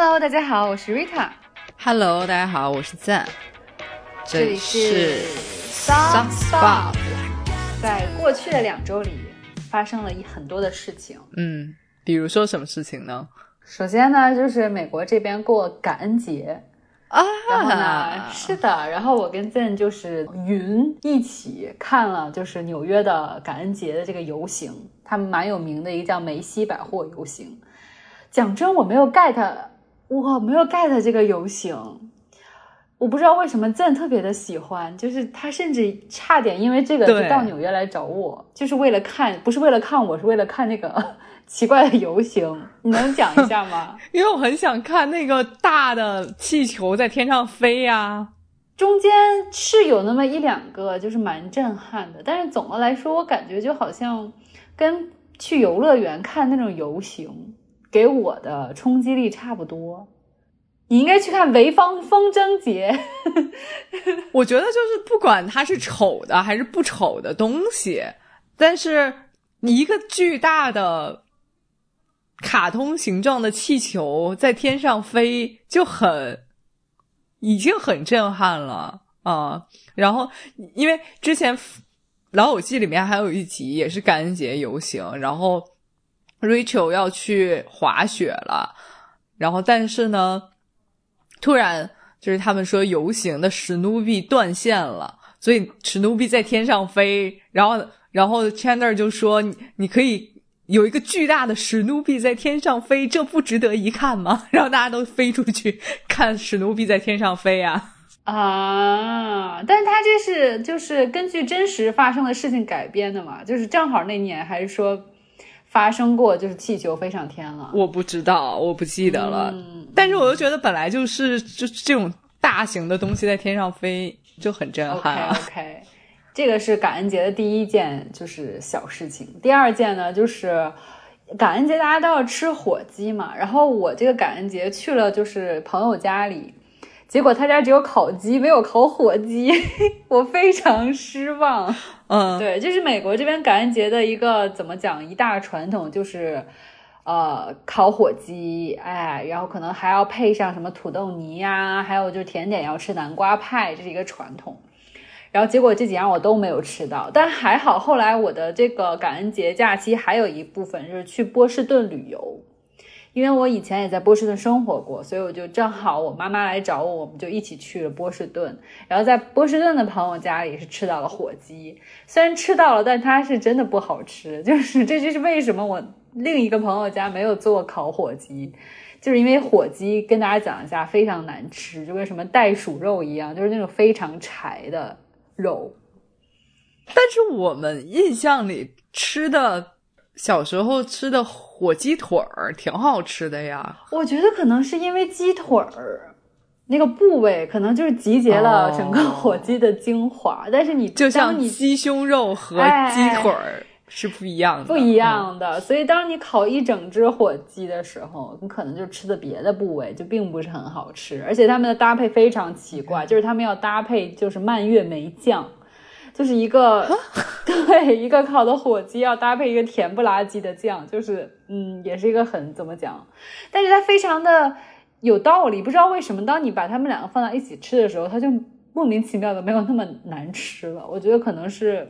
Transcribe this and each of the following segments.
Hello，大家好，我是 Rita。Hello，大家好，我是赞，这里是 Soft Spot。在过去的两周里，发生了一很多的事情。嗯，比如说什么事情呢？首先呢，就是美国这边过感恩节，啊，然后呢，是的，然后我跟 Zen 就是云一起看了，就是纽约的感恩节的这个游行，他们蛮有名的一个叫梅西百货游行。讲真，我没有 get，我没有 get 这个游行。我不知道为什么 Zen 特别的喜欢，就是他甚至差点因为这个就到纽约来找我，就是为了看，不是为了看我，是为了看那个 奇怪的游行。你能讲一下吗？因为我很想看那个大的气球在天上飞呀、中间是有那么一两个，就是蛮震撼的，但是总的来说，我感觉就好像跟去游乐园看那种游行给我的冲击力差不多。你应该去看潍坊风筝节，我觉得就是不管它是丑的还是不丑的东西，但是一个巨大的卡通形状的气球在天上飞，就很已经很震撼了啊、然后因为之前《老友记》里面还有一集也是感恩节游行，然后 Rachel 要去滑雪了，然后但是呢，突然就是他们说游行的史努比断线了，所以史努比在天上飞，然后然后 Chandler 就说你可以有一个巨大的史努比在天上飞，这不值得一看吗？然后大家都飞出去看史努比在天上飞啊。啊，但是他这是就是根据真实发生的事情改编的嘛，就是正好那年还是说发生过，就是气球飞上天了。我不知道，我不记得了。嗯但是我又觉得本来就是就这种大型的东西在天上飞就很震撼。OK，这个是感恩节的第一件就是小事情。第二件呢，就是感恩节大家都要吃火鸡嘛，然后我这个感恩节去了就是朋友家里，结果他家只有烤鸡，没有烤火鸡，我非常失望。嗯，对，就是美国这边感恩节的一个怎么讲一大传统就是。呃，烤火鸡，哎，然后可能还要配上什么土豆泥呀、还有就是甜点要吃南瓜派，这是一个传统。然后结果这几样我都没有吃到，但还好，后来我的这个感恩节假期还有一部分就是去波士顿旅游，因为我以前也在波士顿生活过，所以我就正好我妈妈来找我，我们就一起去了波士顿。然后在波士顿的朋友家里是吃到了火鸡，虽然吃到了，但它是真的不好吃，就是这就是为什么我另一个朋友家没有做烤火鸡。就是因为火鸡跟大家讲一下非常难吃，就跟什么袋鼠肉一样，就是那种非常柴的肉。但是我们印象里吃的，小时候吃的火鸡腿儿挺好吃的呀。我觉得可能是因为鸡腿儿那个部位，可能就是集结了整个哦火鸡的精华。但是你就像当你鸡胸肉和哎鸡腿儿是不一样的，不一样的，所以当你烤一整只火鸡的时候，你可能就吃的别的部位就并不是很好吃，而且他们的搭配非常奇怪，就是他们要搭配就是蔓越莓酱。就是一个 对一个烤的火鸡要搭配一个甜不拉几的酱，就是嗯，也是一个很怎么讲，但是它非常的有道理。不知道为什么，当你把它们两个放在一起吃的时候，它就莫名其妙的没有那么难吃了。我觉得可能是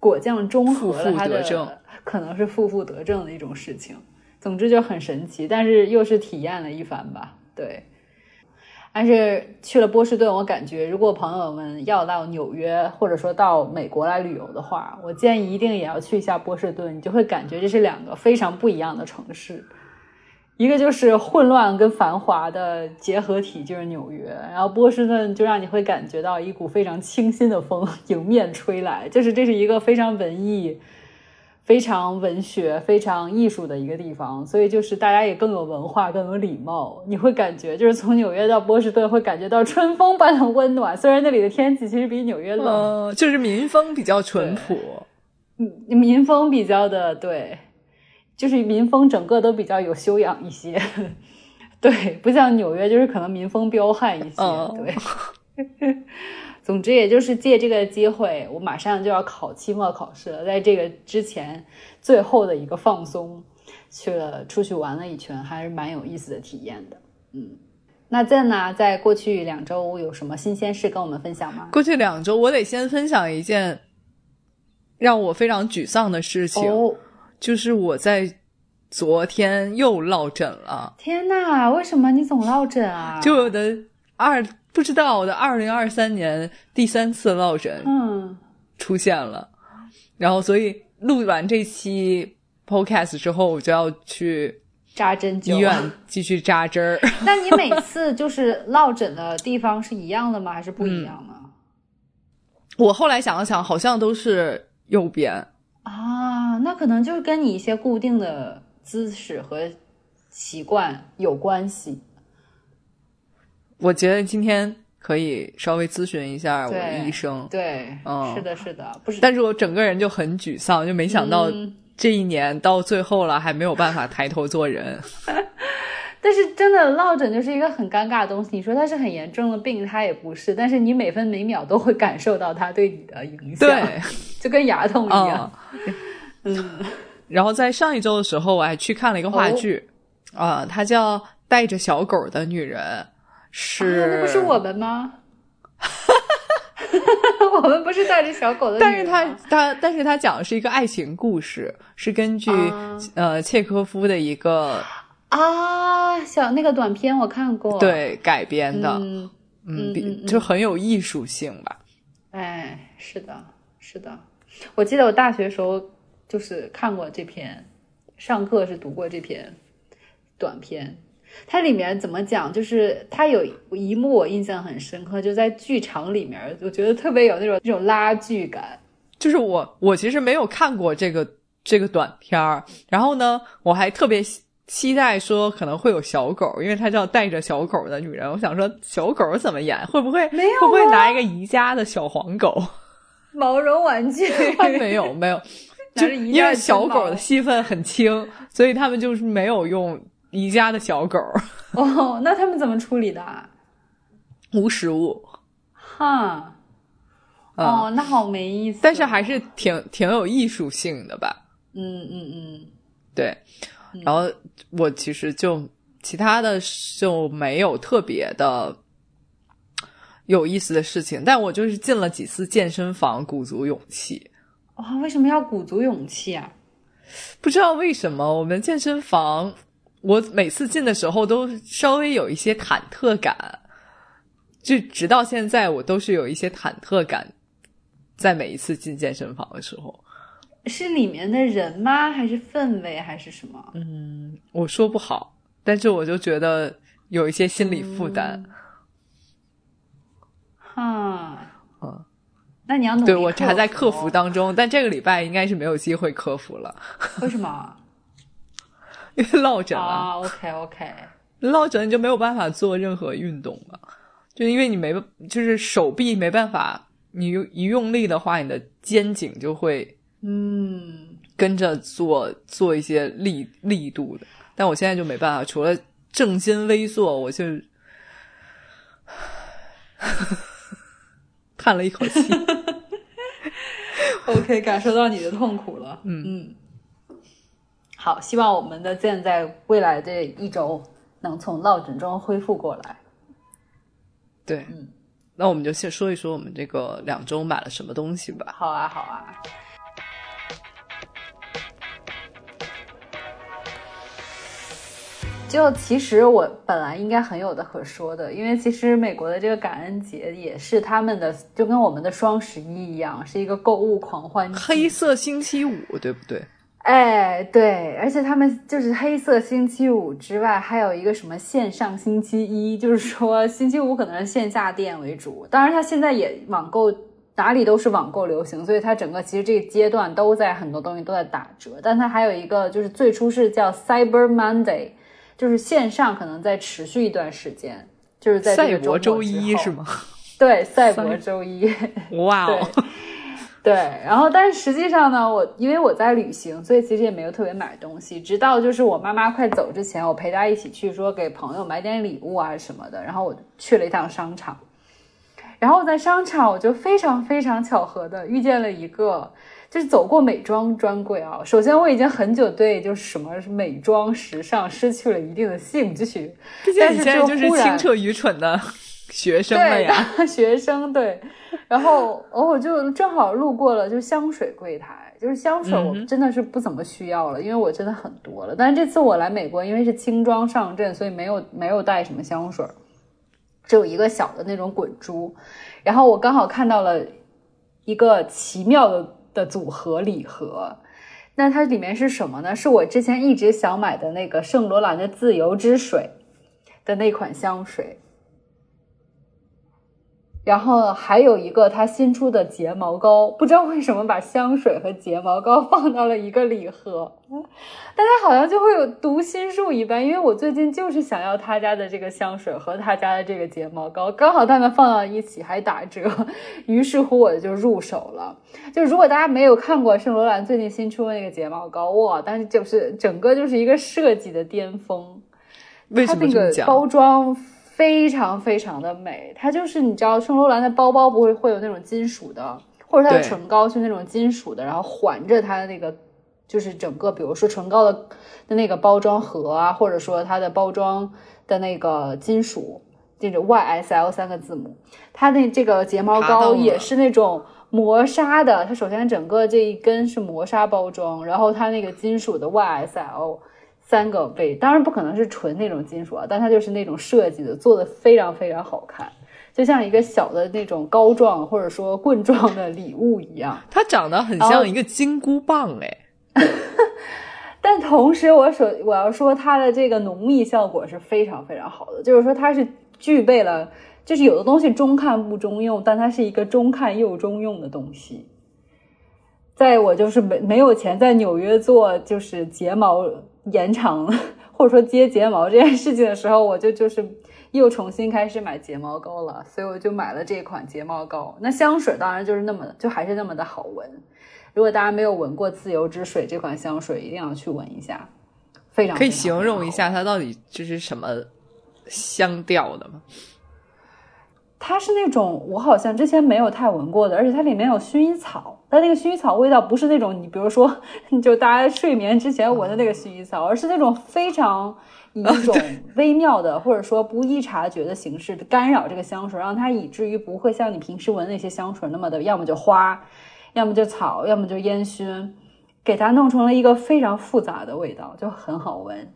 果酱中和了它的，负负可能是负负得正的一种事情。总之就很神奇，但是又是体验了一番吧。对，但是去了波士顿，我感觉如果朋友们要到纽约或者说到美国来旅游的话，我建议一定也要去一下波士顿，你就会感觉这是两个非常不一样的城市。一个就是混乱跟繁华的结合体，就是纽约，然后波士顿就让你会感觉到一股非常清新的风迎面吹来，就是这是一个非常文艺、非常文学、非常艺术的一个地方，所以就是大家也更有文化、更有礼貌。你会感觉就是从纽约到波士顿会感觉到春风般的温暖，虽然那里的天气其实比纽约冷，嗯，就是民风比较淳朴。嗯，民风比较的对，就是民风整个都比较有修养一些，对，不像纽约就是可能民风彪悍一些，嗯对。总之，也就是借这个机会，我马上就要考期末考试了，在这个之前最后的一个放松，去了出去玩了一圈，还是蛮有意思的体验的。嗯那在呢，在过去两周有什么新鲜事跟我们分享吗？过去两周，我得先分享一件让我非常沮丧的事情，哦，就是我在昨天又落枕了。天呐，为什么你总落枕啊？就我的二不知道我的二零二三年第三次落枕嗯，出现了，然后所以录完这期 podcast 之后，我就要去扎针灸。医院继续扎针儿。那你每次就是落枕的地方是一样的吗？还是不一样呢？我后来想了想，好像都是右边。啊，那可能就是跟你一些固定的姿势和习惯有关系。我觉得今天可以稍微咨询一下我的医生，对，嗯是的，是的，不是。但是我整个人就很沮丧，就没想到嗯这一年到最后了，还没有办法抬头做人。但是真的落枕就是一个很尴尬的东西。你说它是很严重的病，它也不是，但是你每分每秒都会感受到它对你的影响，对，就跟牙痛一样。嗯。然后在上一周的时候，我还去看了一个话剧，啊、它叫《带着小狗的女人》，是、啊那不是我们吗？我们不是带着小狗的但是人吗，它它，但是他讲的是一个爱情故事，是根据、啊呃契科夫的一个啊，小那个短片我看过，，对改编的，嗯，嗯，比嗯嗯就很有艺术性吧。哎，是的，是的，我记得我大学时候就是看过这篇，上课是读过这篇短片。它里面怎么讲？就是它有一幕我印象很深刻，就在剧场里面，我觉得特别有那种那种拉锯感。就是我我其实没有看过这个这个短片儿，然后呢，我还特别期期待说可能会有小狗，因为它叫带着小狗的女人。我想说小狗怎么演？会不会没有会不会啊拿一个宜家的小黄狗？毛绒玩具没 有没有，就着宜家的因为小狗的戏份很轻，所以他们就是没有用宜家的小狗，哦，那他们怎么处理的啊？无食物。哈，嗯哦，那好没意思。但是还是挺挺有艺术性的吧？嗯嗯嗯，对，然后我其实就其他的就没有特别的有意思的事情，但我就是进了几次健身房，鼓足勇气。哇、为什么要鼓足勇气啊？不知道为什么，我们健身房，我每次进的时候都稍微有一些忐忑感，就直到现在，我都是有一些忐忑感，在每一次进健身房的时候。是里面的人吗？还是氛围？还是什么？嗯，我说不好，但是我就觉得有一些心理负担。哈，嗯，那你要努力对我还在克克服当中，但这个礼拜应该是没有机会克服了，为什么？因 为落枕了，啊，OK OK，落枕你就没有办法做任何运动了，就因为你没，就是手臂没办法，你用一用力的话，你的肩颈就会嗯，跟着做做一些力力度的，但我现在就没办法，除了正襟危坐，我就 叹了一口气。OK，感受到你的痛苦了。嗯。嗯，好，希望我们的健在未来这一周能从落枕中恢复过来。对，嗯那我们就先说一说我们这个两周买了什么东西吧。好啊，好啊。就其实我本来应该很有的可说的，因为其实美国的这个感恩节也是他们的，就跟我们的双十一一样，是一个购物狂欢。黑色星期五，对不对？哎，对，而且他们就是黑色星期五之外，还有一个什么线上星期一，就是说星期五可能是线下店为主，当然它现在也网购哪里都是网购流行，所以它整个其实这个阶段都在很多东西都在打折，但它还有一个就是最初是叫 Cyber Monday，就是线上可能在持续一段时间，就是在这赛个博周一是？吗？对，赛博周一。哇哦！对，然后但是实际上呢，我因为我在旅行，所以其实也没有特别买东西。直到就是我妈妈快走之前，我陪她一起去说给朋友买点礼物啊什么的。然后我去了一趟商场，然后在商场我就非常非常巧合的遇见了一个，就是走过美妆专柜啊。首先，我已经很久对就是什么美妆时尚失去了一定的兴趣。毕竟你现在就是清澈愚蠢的学生了呀，学生对。然后，我就正好路过了，就香水柜台，就是香水，我真的是不怎么需要了，因为我真的很多了。但是这次我来美国，因为是轻装上阵，所以没有没有带什么香水，只有一个小的那种滚珠。然后我刚好看到了一个奇妙的。的组合礼盒，那它里面是什么呢？是我之前一直想买的那个圣罗兰的自由之水的那款香水。然后还有一个他新出的睫毛膏，不知道为什么把香水和睫毛膏放到了一个礼盒，大家好像就会有读心术一般，因为我最近就是想要他家的这个香水和他家的这个睫毛膏，刚好他们放到一起还打折，于是乎我就入手了。就如果大家没有看过圣罗兰最近新出的那个睫毛膏，哇，但是就是整个就是一个设计的巅峰，为什么这么讲？包装。非常非常的美，它就是你知道圣罗兰的包包不会会有那种金属的，或者它的唇膏是那种金属的，然后环着它的那个就是整个，比如说唇膏的的那个包装盒啊，或者说它的包装的那个金属，这种 YSL 三个字母，它那这个睫毛膏也是那种磨砂的，它首先整个这一根是磨砂包装，然后它那个金属的 YSL。三个位，当然不可能是纯那种金属啊，但它就是那种设计的，做的非常非常好看，就像一个小的那种膏状或者说棍状的礼物一样。它长得很像一个金箍棒哎，但同时我首我要说它的这个浓密效果是非常非常好的，就是说它是具备了，就是有的东西中看不中用，但它是一个中看又中用的东西。在我就是没没有钱在纽约做就是睫毛。延长或者说接睫毛这件事情的时候，我就就是又重新开始买睫毛膏了，所以我就买了这款睫毛膏。那香水当然就是那么就还是那么的好闻。如果大家没有闻过自由之水这款香水，一定要去闻一下，非常可以形容一下它到底这是什么香调的吗？它是那种我好像之前没有太闻过的，而且它里面有薰衣草。它那个薰衣草味道不是那种你比如说，就大家睡眠之前闻的那个薰衣草，而是那种非常以一种微妙的或者说不易察觉的形式干扰这个香水，让它以至于不会像你平时闻那些香水那么的，要么就花，要么就草，要么就烟熏，给它弄成了一个非常复杂的味道，就很好闻。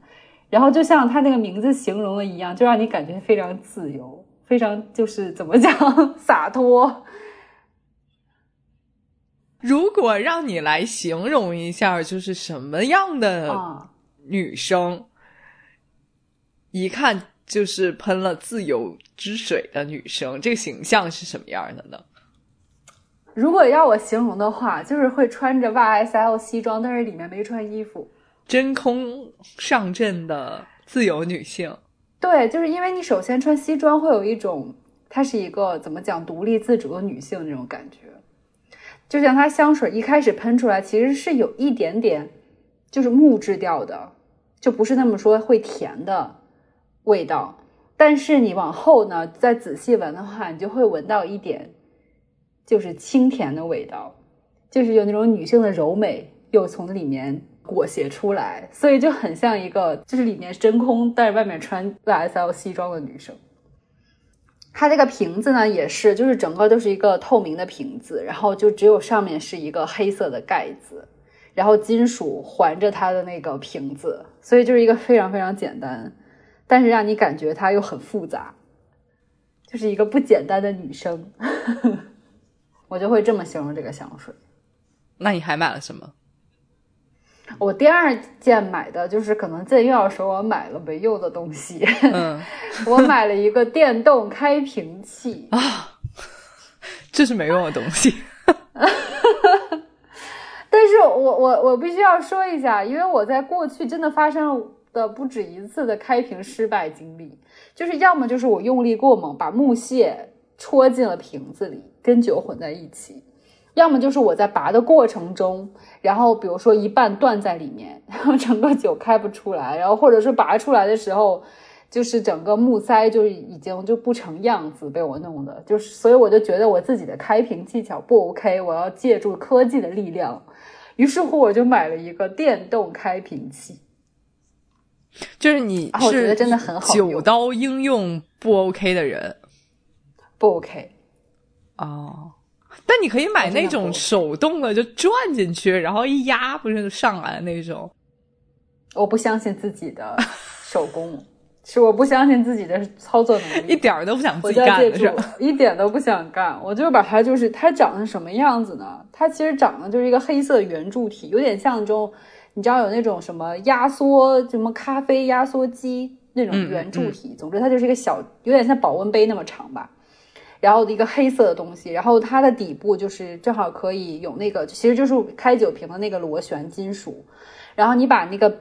然后就像它那个名字形容的一样，就让你感觉非常自由。非常就是怎么讲 洒脱。如果让你来形容一下，就是什么样的女生，一看就是喷了自由之水的女生，这个形象是什么样的呢？如果要我形容的话，就是会穿着 YSL 西装，但是里面没穿衣服，真空上阵的自由女性。对，就是因为你首先穿西装会有一种，她是一个怎么讲独立自主的女性那种感觉，就像她香水一开始喷出来，其实是有一点点就是木质调的，就不是那么说会甜的味道，但是你往后呢再仔细闻的话，你就会闻到一点就是清甜的味道，就是有那种女性的柔美又从里面。裹挟出来，所以就很像一个，就是里面真空，但是外面穿 YSL 西装的女生。它这个瓶子呢，也是，就是整个都是一个透明的瓶子，然后就只有上面是一个黑色的盖子，然后金属环着它的那个瓶子，所以就是一个非常非常简单，但是让你感觉它又很复杂，就是一个不简单的女生。我就会这么形容这个香水。那你还买了什么？我第二件买的就是可能这又要说我买了没用的东西。嗯，我买了一个电动开瓶器啊，这是没用的东西。但是我我我必须要说一下，因为我在过去真的发生了不止一次的开瓶失败经历，就是要么就是我用力过猛，把木屑戳进了瓶子里，跟酒混在一起。要么就是我在拔的过程中，然后比如说一半断在里面，然后整个酒开不出来，然后或者是拔出来的时候，就是整个木塞就已经就不成样子，被我弄的，就是所以我就觉得我自己的开瓶技巧不 OK，我要借助科技的力量。于是乎，我就买了一个电动开瓶器。就是你啊我觉是得真的很好用九刀应用不 OK 的人不 OK，哦。但你可以买那种手动的，就转进去，然后一压不是就上来的那种。我不相信自己的 手工，是我不相信自己的操作能力，一点儿都不想自己干的是？，一点都不想干。我就是把它，就是它长成什么样子呢？它其实长得就是一个黑色圆柱体，有点像那种，你知道有那种什么压缩什么咖啡压缩机那种圆柱体。总之，它就是一个小，有点像保温杯那么长吧。然后一个黑色的东西，然后它的底部就是正好可以有那个，其实就是开酒瓶的那个螺旋金属。然后你把那个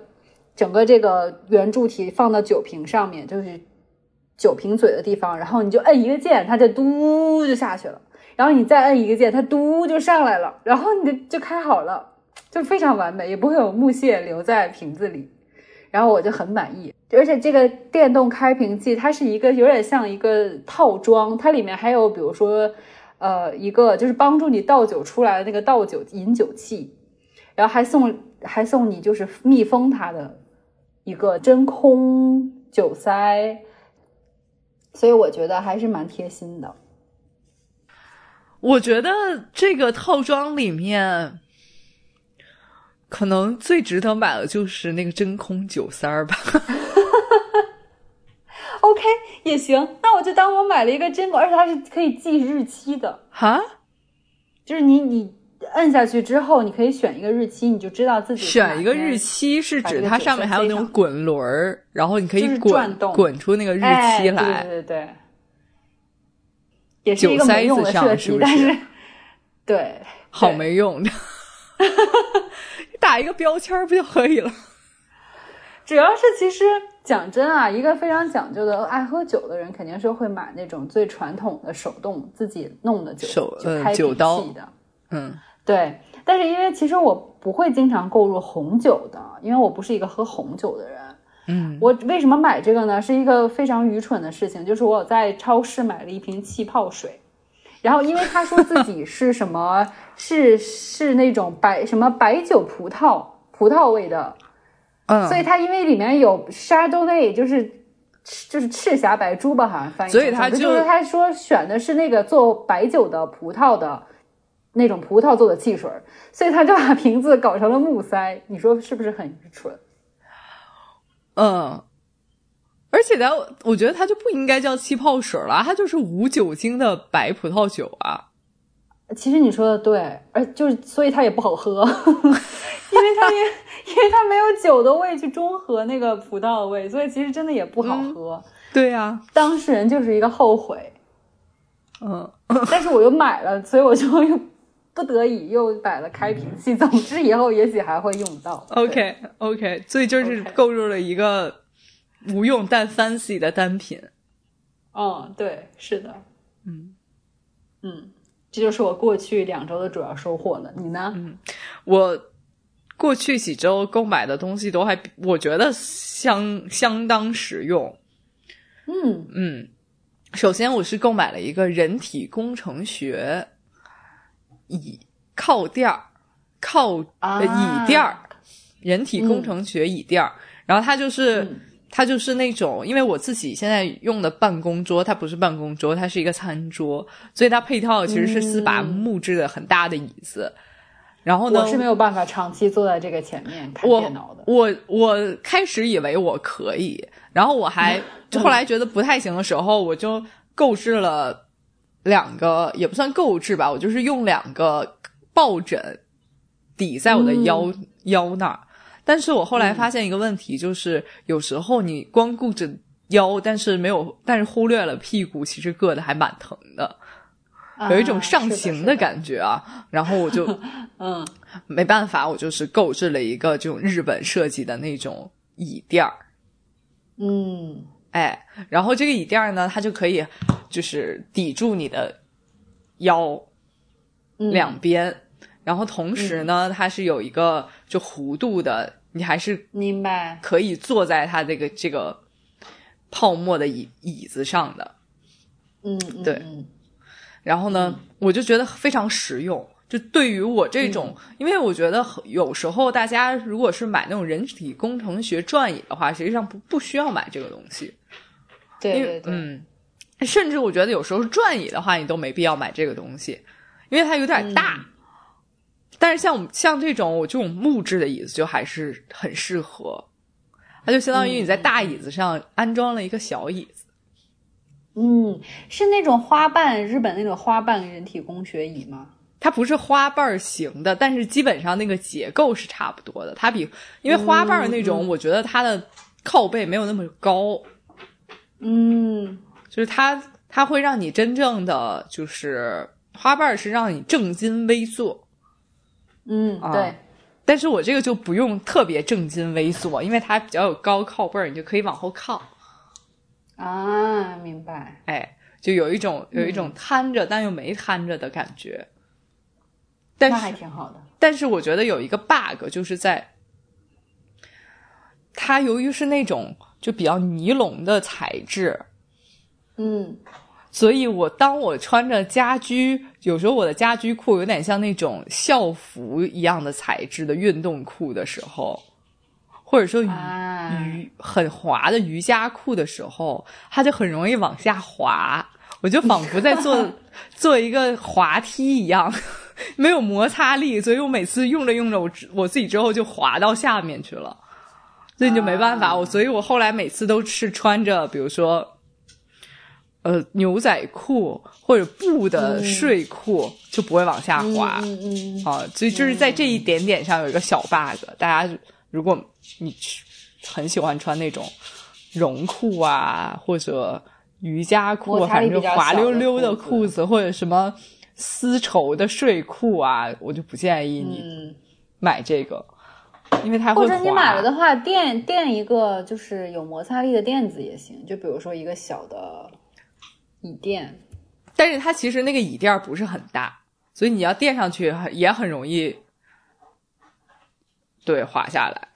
整个这个圆柱体放到酒瓶上面，就是酒瓶嘴的地方，然后你就摁一个键，它就嘟就下去了。然后你再摁一个键，它嘟就上来了，然后你的就开好了，就非常完美，也不会有木屑留在瓶子里。然后我就很满意，而且这个电动开瓶器它是一个有点像一个套装，它里面还有比如说，呃，一个就是帮助你倒酒出来的那个倒酒饮酒器，然后还送还送你就是密封它的一个真空酒塞，所以我觉得还是蛮贴心的。我觉得这个套装里面，可能最值得买的就是那个真空酒塞儿吧。OK 也行，那我就当我买了一个真空，而且它是可以记日期的，哈，就是你你摁下去之后，你可以选一个日期，你就知道自己选一个日期是指它上面还有那种滚轮儿，然后你可以滚转动。滚出那个日哎期来。对对对对，也是一个酒塞没用的子上设计，是不是？但是对，好没用。的，打一个标签不就可以了？主要是其实讲真啊，一个非常讲究的爱喝酒的人，肯定是会买那种最传统的手动自己弄的酒开酒刀器的。嗯对，但是因为其实我不会经常购入红酒的，因为我不是一个喝红酒的人。嗯，我为什么买这个呢？是一个非常愚蠢的事情，就是我在超市买了一瓶气泡水，然后因为他说自己是什么，是是那种白什么白酒葡萄葡萄味的，嗯，所以他因为里面有沙洲内，就是就是赤霞白珠吧，好像翻译成。所以他就就是他说选的是那个做白酒的葡萄的那种葡萄做的汽水，所以他就把瓶子搞成了木塞，你说是不是很愚蠢？嗯，而且呢，我觉得它就不应该叫气泡水了，它就是无酒精的白葡萄酒啊。其实你说的对，而就是所以它也不好喝，因为它也 因为它没有酒的味去中和那个葡萄味，所以其实真的也不好喝。对呀、当事人就是一个后悔，嗯，但是我又买了，所以我就又不得已又买了开瓶器。总之以后也许还会用到。OK OK，所以就是购入了一个无用但 fancy 的单品。嗯，对，是的，嗯嗯，这就是我过去两周的主要收获了。你呢？嗯我过去几周购买的东西都还，我觉得相相当实用。嗯嗯，首先我是购买了一个人体工程学椅靠垫儿，靠、啊呃椅垫儿，人体工程学椅垫儿。然后它就是、嗯它就是那种，因为我自己现在用的办公桌，它不是办公桌，它是一个餐桌，所以它配套其实是四把嗯木质的很大的椅子。然后呢，我是没有办法长期坐在这个前面看我电脑的。我我开始以为我可以，然后我还 就后来觉得不太行的时候，我就购置了两个，也不算购置吧，我就是用两个抱枕抵在我的腰、腰那儿。但是我后来发现一个问题，就是有时候你光顾着腰，但是没有，但是忽略了屁股，其实硌的还蛮疼的，有一种上行的。感觉啊。然后我就 嗯。没办法，我就是购置了一个这种日本设计的那种椅垫儿，嗯。哎，然后这个椅垫儿呢，它就可以就是抵住你的腰嗯。两边，然后同时呢，它是有一个就弧度的，你还是明白。可以坐在它这个这个泡沫的椅椅子上的。嗯，嗯对嗯然后呢，我就觉得非常实用。就对于我这种，因为我觉得有时候大家如果是买那种人体工程学转椅的话，实际上不不需要买这个东西。对对对，嗯，甚至我觉得有时候转椅的话，你都没必要买这个东西，因为它有点大。嗯但是像我们像这种我这种木质的椅子就还是很适合，它就相当于你在大椅子上安装了一个小椅子。嗯，是那种花瓣，日本那种花瓣人体工学椅吗？它不是花瓣型的，但是基本上那个结构是差不多的。它比因为花瓣那种，我觉得它的靠背没有那么高，嗯就是它它会让你真正的就是花瓣是让你正襟危坐，嗯，啊对，但是我这个就不用特别正襟危坐，因为它比较有高靠背儿，你就可以往后靠，啊，明白。哎，就有一种有一嗯种瘫着、但又没瘫着的感觉。但那是还挺好的。但是我觉得有一个 bug，就是在它由于是那种就比较尼龙的材质，嗯所以我当我穿着家居，有时候我的家居裤有点像那种校服一样的材质的运动裤的时候，或者说瑜、啊瑜很滑的瑜伽裤的时候，它就很容易往下滑。我就仿佛在做 做一个滑梯一样，没有摩擦力，所以我每次用着用着，我我自己之后就滑到下面去了，所以你就没办法。啊我所以我后来每次都是穿着，比如说。呃，牛仔裤或者布的睡裤、就不会往下滑、嗯嗯嗯啊，所以就是在这一点点上有一个小 bug。大家如果你很喜欢穿那种绒裤啊，或者瑜伽裤，反正滑溜溜的裤裤子，或者什么丝绸的睡裤啊，我就不建议你嗯，买这个，因为它。或者你买了的话，垫垫一个就是有摩擦力的垫子也行，就比如说一个小的椅垫。但是它其实那个椅垫不是很大，所以你要垫上去也很容易，对，滑下来。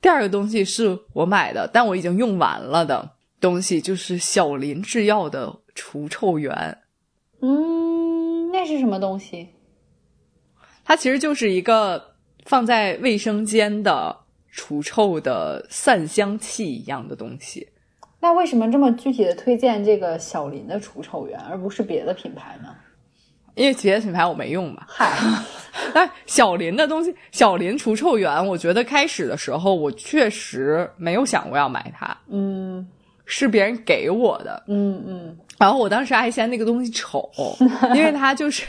第二个东西是我买的，但我已经用完了的东西，就是小林制药的除臭源。嗯，那是什么东西？它其实就是一个放在卫生间的除臭的散香器一样的东西。那为什么这么具体的推荐这个小林的除臭源，而不是别的品牌呢？因为别的品牌我没用嘛，嗨，但是小林的东西，小林除臭源，我觉得开始的时候我确实没有想过要买它，嗯是别人给我的。嗯嗯然后我当时还嫌那个东西丑，因为它就是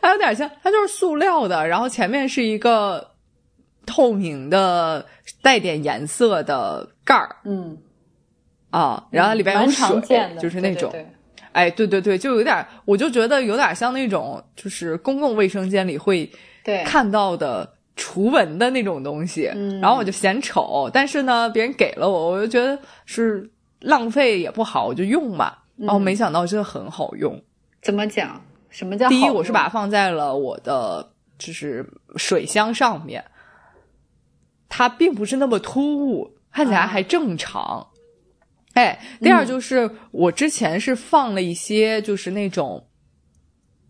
它有点像，它就是塑料的，然后前面是一个透明的带点颜色的盖儿嗯，啊，然后里边有水就是那种。对对对哎，对对对，就有点，我就觉得有点像那种，就是公共卫生间里会对看到的除蚊的那种东西，嗯然后我就嫌丑，但是呢，别人给了我，我就觉得是浪费也不好，我就用嘛。然后没想到真的很好用。怎么讲？什么叫第一，我是把它放在了我的就是水箱上面，它并不是那么突兀，看起来还正常。哎，第二就是、我之前是放了一些就是那种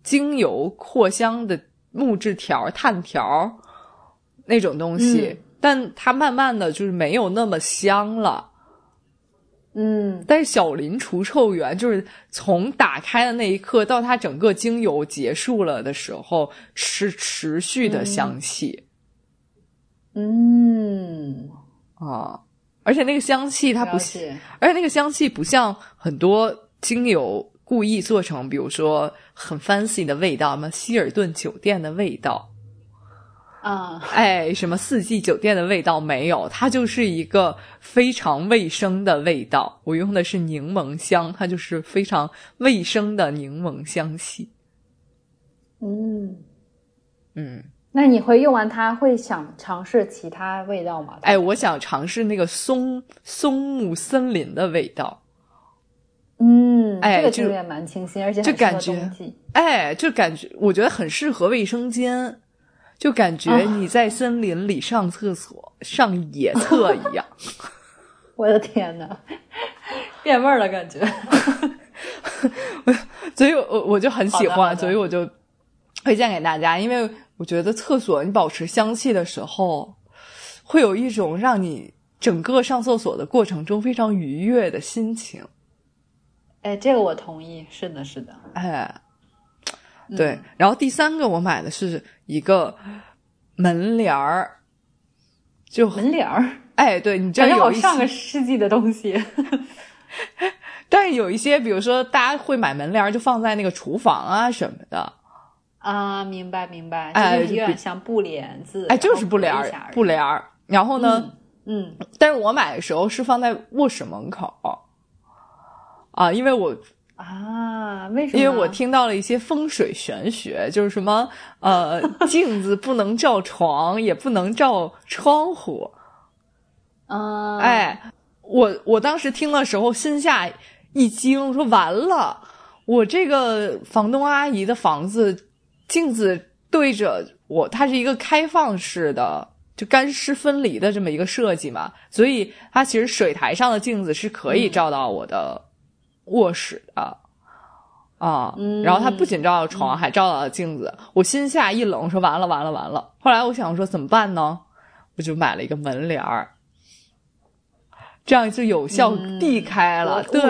精油扩香的木质条、炭条那种东西，嗯。但它慢慢的就是没有那么香了。嗯。但是小林除臭源就是从打开的那一刻到它整个精油结束了的时候，是持续的香气。嗯，啊、而且那个香气它不而且那个香气不像很多精油故意做成，比如说很 fancy 的味道，什么希尔顿酒店的味道，啊，哎，什么四季酒店的味道没有，它就是一个非常卫生的味道。我用的是柠檬香，它就是非常卫生的柠檬香气。嗯，嗯，那你会用完它会想尝试其他味道吗？哎，我想尝试那个松松木森林的味道。嗯，哎这个听着也蛮清新，而且就感觉。哎，就感觉我觉得很适合卫生间，就感觉啊你在森林里上厕所、上野厕一样。我的天呐，变味儿了感觉。所以我我就很喜欢，所以我就推荐给大家，因为我觉得厕所你保持香气的时候，会有一种让你整个上厕所的过程中非常愉悦的心情。哎，这个我同意，是的，是的。哎，对。然后第三个我买的是一个门帘儿，就门帘儿，哎，对你这感觉好有上个世纪的东西。但是有一些，比如说大家会买门帘儿，就放在那个厨房啊什么的。啊，明白明白，哎就是有点像布帘子，哎，就是布帘布帘儿。然后呢，嗯，但是我买的时候是放在卧室门口啊，因为我啊，为什么？因为我听到了一些风水玄学，就是什么呃，镜子不能照床，也不能照窗户。啊，，哎，我我当时听的时候心下一惊，说完了，我这个房东阿姨的房子镜子对着我，它是一个开放式的。就干湿分离的这么一个设计嘛，所以它其实水台上的镜子是可以照到我的卧室的。啊，嗯然后它不仅照到床，还照到了镜子。我心下一冷，说完了完了完了。后来我想说怎么办呢？我就买了一个门帘儿，这样就有效嗯避开了。对，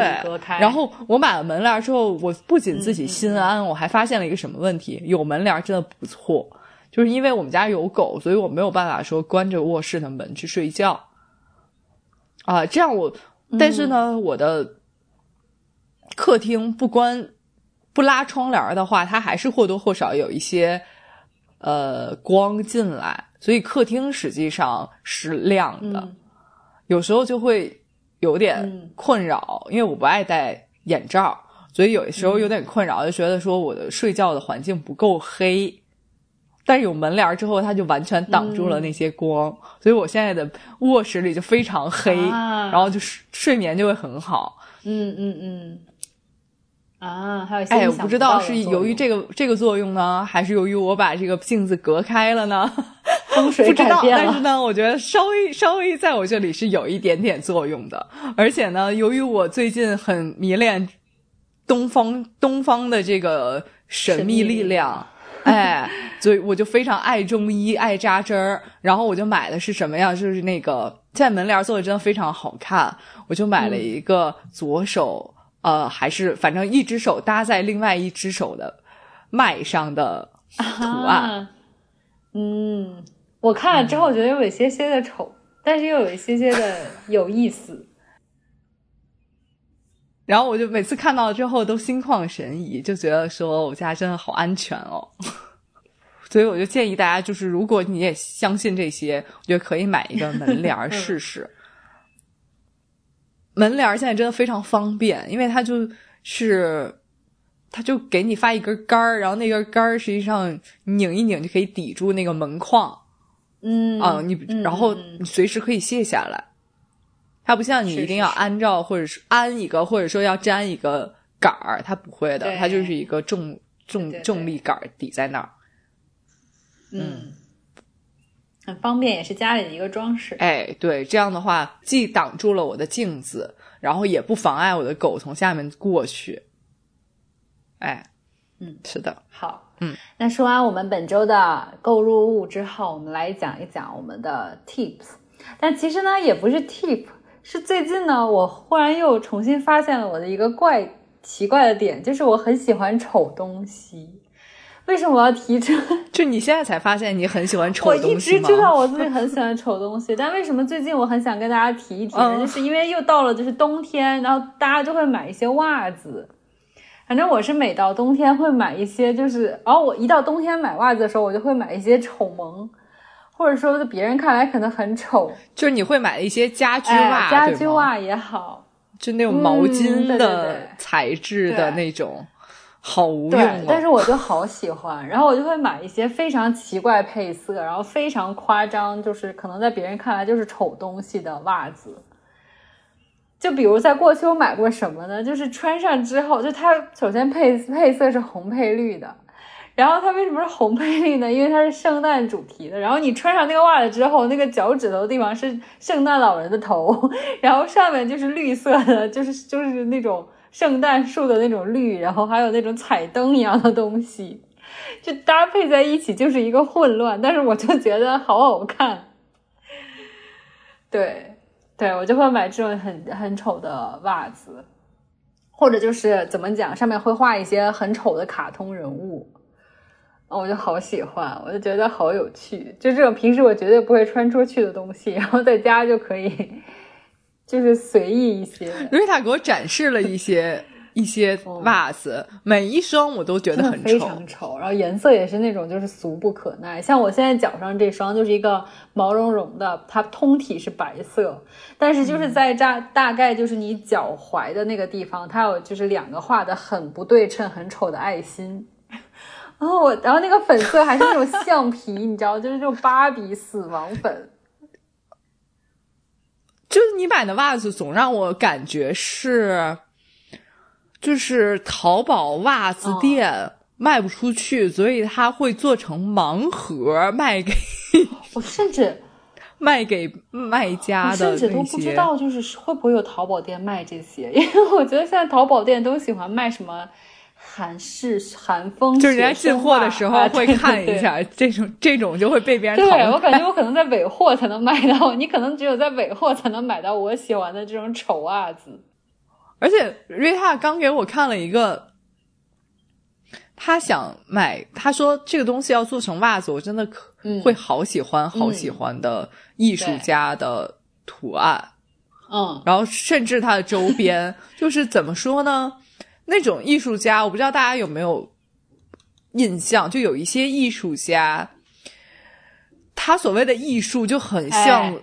然后我买了门帘之后，我不仅自己心安，我还发现了一个什么问题？有门帘真的不错，就是因为我们家有狗，所以我没有办法说关着卧室的门去睡觉。啊，这样我，但是呢，我的客厅不关不拉窗帘的话，它还是或多或少有一些呃光进来，所以客厅实际上是亮的，嗯有时候就会有点嗯。困扰，因为我不爱戴眼罩，所以有的时候有点困扰，就觉得说我的睡觉的环境不够黑。但是有门帘儿之后，它就完全挡住了那些光，所以我现在的卧室里就非常黑，啊。然后就睡睡眠就会很好。嗯嗯嗯，啊，还有哎，我不知道是由于这个这个作用呢，还是由于我把这个镜子隔开了呢？风水 不知道，改变了，但是呢，我觉得稍微稍微在我这里是有一点点作用的。而且呢，由于我最近很迷恋东方东方的这个神秘力量，哎，所以我就非常爱中医，爱扎针儿。然后我就买的是什么呀？就是那个现在门帘做的真的非常好看，我就买了一个左手，呃，还是反正一只手搭在另外一只手的脉上的图案。啊嗯，我看了之后觉得有一些些的丑，但是又有一些些的有意思。然后我就每次看到之后都心旷神怡，就觉得说我家真的好安全哦。所以我就建议大家，就是如果你也相信这些，我觉得可以买一个门帘儿 试试。门帘儿现在真的非常方便，因为它就是它就给你发一根杆儿，然后那根杆儿实际上拧一拧就可以抵住那个门框嗯啊，你嗯然后嗯你随时可以卸下来。它不像你一定要按照或者是安一个，或者说要粘一个杆儿，它不会的，它就是一个重重重力杆儿抵在那儿。嗯，很方便，也是家里的一个装饰。哎，对，这样的话既挡住了我的镜子，然后也不妨碍我的狗从下面过去。哎，嗯，是的，好，嗯，那说完我们本周的购入物之后，我们来讲一讲我们的 tips。但其实呢，也不是 tip，是最近呢，我忽然又重新发现了我的一个怪奇怪的点，就是我很喜欢丑东西。为什么我要提这？就你现在才发现你很喜欢丑我一东西吗？直知道我自己很喜欢丑东西，但为什么最近我很想跟大家提一提呢？嗯就是因为又到了就是冬天，然后大家就会买一些袜子。反正我是每到冬天会买一些，就是，然后我一到冬天买袜子的时候，我就会买一些丑萌，或者说在别人看来可能很丑，就是你会买一些家居哎袜，家，居袜也好，就那种毛巾的对材质的对那种，好无用但是我就好喜欢，然后我就会买一些非常奇怪配色，然后非常夸张，就是可能在别人看来就是丑东西的袜子。就比如在过去我买过什么呢？就是穿上之后，就它首先配配色是红配绿的，然后它为什么是红配绿呢？因为它是圣诞主题的。然后你穿上那个袜子之后，那个脚趾头的地方是圣诞老人的头，然后上面就是绿色的，就是就是那种圣诞树的那种绿，然后还有那种彩灯一样的东西，就搭配在一起就是一个混乱。但是我就觉得好好看，对，对我就会买这种很很丑的袜子。或者就是怎么讲，上面会画一些很丑的卡通人物，我就好喜欢，我就觉得好有趣。就这种平时我绝对不会穿出去的东西，然后在家就可以，就是随意一些。瑞塔给我展示了一些。一些袜子，每一双我都觉得很丑，非常丑。然后颜色也是那种就是俗不可耐。像我现在脚上这双就是一个毛茸茸的，它通体是白色，但是就是在大大概就是你脚踝的那个地方，它有就是两个画的很不对称、很丑的爱心。然后我，然后那个粉色还是那种橡皮，你知道，就是这种芭比死亡粉。就是你买的袜子总让我感觉是。就是淘宝袜子店卖不出去，所以他会做成盲盒卖给我，甚至 卖给卖家的甚至都不知道，就是会不会有淘宝店卖这些？因为我觉得现在淘宝店都喜欢卖什么韩式韩风，就是人家进货的时候会看一下这种这种就会被别人对我感觉我可能在尾货才能买到，你可能只有在尾货才能买到我喜欢的这种丑袜子。而且瑞塔刚给我看了一个，他想买，他说这个东西要做成袜子，我真的可会好喜欢，好喜欢的艺术家的图案，嗯，然后甚至他的周边，就是怎么说呢？那种艺术家，我不知道大家有没有印象，就有一些艺术家，他所谓的艺术就很像。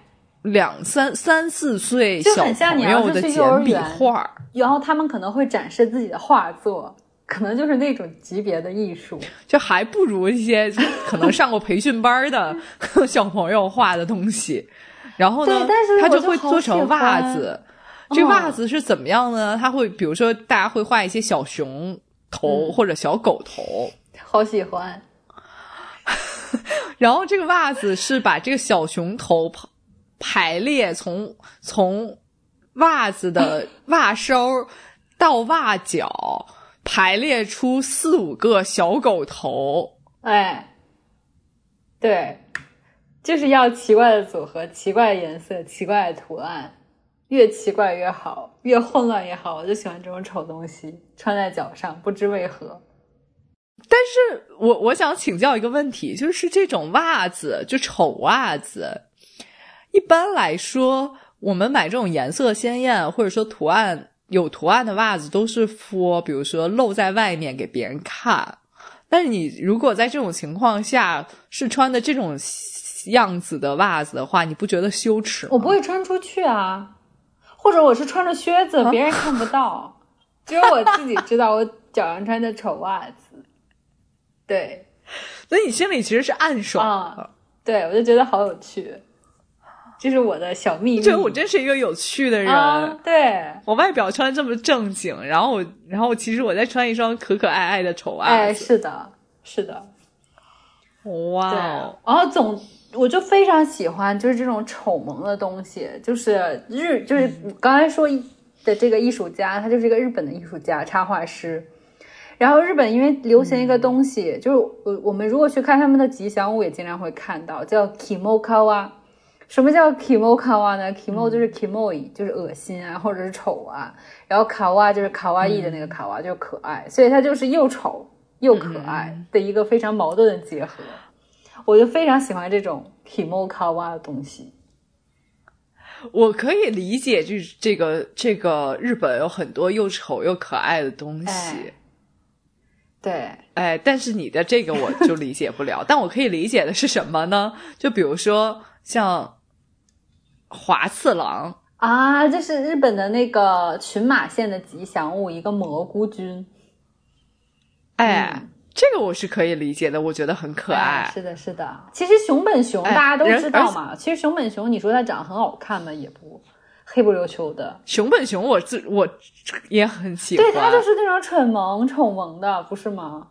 两三三四岁小朋友的简笔画，然后他们可能会展示自己的画作，可能就是那种级别的艺术，就还不如一些 可能上过培训班的 小朋友画的东西。然后呢，他就会做成袜子。这袜子是怎么样呢？它会比如说，大家会画一些小熊头或者小狗头，好喜欢。然后这个袜子是把这个小熊头。排列从从袜子的 袜梢到袜脚，排列出四五个小狗头。哎，对，就是要奇怪的组合，奇怪的颜色，奇怪的图案，越奇怪越好，越混乱越好。我就喜欢这种丑东西穿在脚上，不知为何。但是我我想请教一个问题，就是这种袜子，就丑袜子。一般来说，我们买这种颜色鲜艳或者说图案有图案的袜子，都是 for 比如说露在外面给别人看。但是你如果在这种情况下是穿的这种样子的袜子的话，你不觉得羞耻吗？我不会穿出去啊，或者我是穿着靴子，别人看不到，只有我自己知道我脚上穿的丑袜子。对，所以你心里其实是暗爽的。对，我就觉得好有趣。这是我的小秘密。就我真是一个有趣的人。对，我外表穿这么正经，然后我，然后其实我在穿一双可可爱爱的丑袜子。哎，是的，是的。哇。然后总，我就非常喜欢就是这种丑萌的东西，就是日，就是刚才说的这个艺术家，他就是一个日本的艺术家、插画师。然后日本因为流行一个东西，就是我我们如果去看他们的吉祥物，也经常会看到叫 kimokawa。什么叫 kimokawa 呢？kimo 就是 kimoi，就是恶心啊，或者是丑啊。然后 kawa 就是卡哇伊的那个卡哇，就是可爱。所以它就是又丑又可爱的一个非常矛盾的结合。我就非常喜欢这种 kimokawa 的东西。我可以理解，就是这个这个日本有很多又丑又可爱的东西。对，哎，但是你的这个我就理解不了。但我可以理解的是什么呢？就比如说像。华次郎啊，这是日本的那个群马县的吉祥物，一个蘑菇君。哎，这个我是可以理解的，我觉得很可爱。是的，是的。其实熊本熊大家都知道嘛，其实熊本熊，你说它长得很好看吗？也不黑不溜秋的。熊本熊，我自我也很喜欢。对，它就是那种蠢萌、丑萌的，不是吗？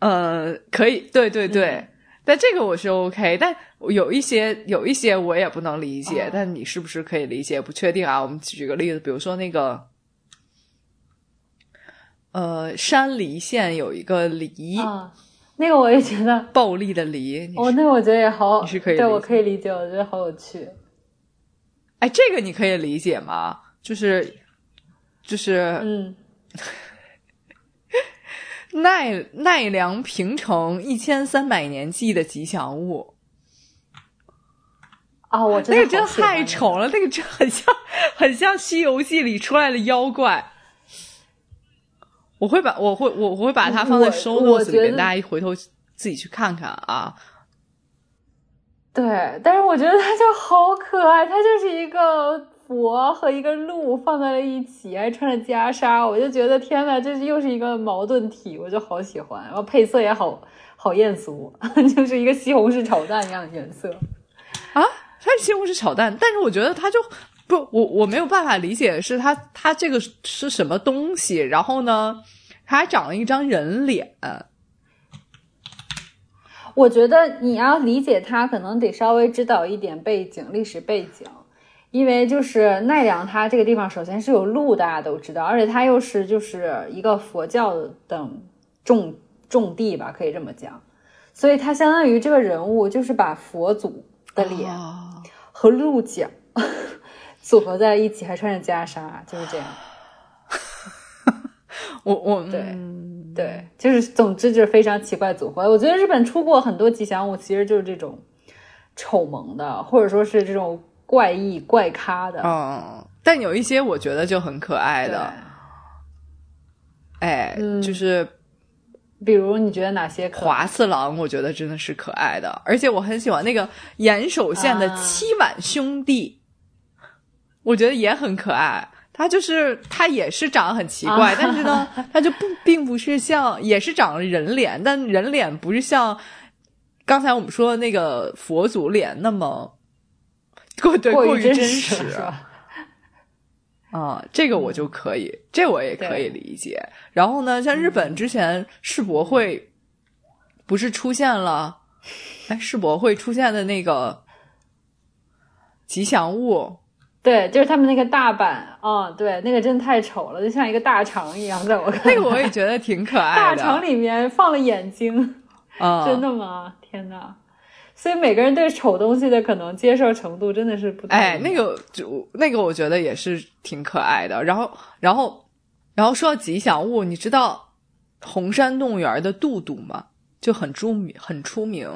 呃，可以，对对对，嗯但这个我是 OK，但有一些有一些我也不能理解，哦但你是不是可以理解？不确定啊。我们举个例子，比如说那个，呃，山梨县有一个梨，啊，那个我也觉得，暴力的梨，你哦，那个我觉得也好，你是可以对我可以理解，我觉得好有趣。哎，这个你可以理解吗？就是就是嗯，奈奈良平城一千三百年祭的吉祥物。啊，我真那个真太丑了，那个真很像很像《西游记》里出来的妖怪。我会把我会我我会把它放在我 show notes 里面，大家一回头自己去看看啊。对，但是我觉得它就好可爱，它就是一个佛和一个鹿放在了一起，还穿着袈裟，我就觉得天呐，这是又是一个矛盾体，我就好喜欢，然后配色也好好艳俗，就是一个西红柿炒蛋一样的颜色。啊，它是西红柿炒蛋，但是我觉得它就不，我我没有办法理解是他他这个是什么东西，然后呢，他还长了一张人脸。我觉得你要理解他，可能得稍微知道一点背景、历史背景，因为就是奈良它这个地方首先是有鹿，大家都知道，而且它又是就是一个佛教的重重地吧，可以这么讲，所以它相当于这个人物就是把佛祖的脸哦。和鹿角组合在一起，还穿着袈裟，就是这样。我我对嗯对，就是总之就是非常奇怪组合。我觉得日本出过很多吉祥物，其实就是这种丑萌的，或者说是这种怪异怪咖的。嗯，但有一些我觉得就很可爱的，哎，嗯就是比如你觉得哪些可爱？华次郎，我觉得真的是可爱的，而且我很喜欢那个岩手县的啊七碗兄弟，我觉得也很可爱。他就是他也是长得很奇怪，啊但是呢，他就不并不是像也是长了人脸，但人脸不是像刚才我们说的那个佛祖脸那么过对过于真实？啊、这个我就可以，这我也可以理解。然后呢，像日本之前世博会不是出现了，哎，世博会出现的那个吉祥物，对，就是他们那个大阪，嗯，对，那个真的太丑了，就像一个大肠一样，在我看来。那个我也觉得挺可爱的。大肠里面放了眼睛，啊、真的吗？天哪！所以每个人对丑东西的可能接受程度真的是不太哎，那个就那个我觉得也是挺可爱的。然后，然后，然后说到吉祥物，你知道红山动物园的杜杜吗？就很著名，很出名。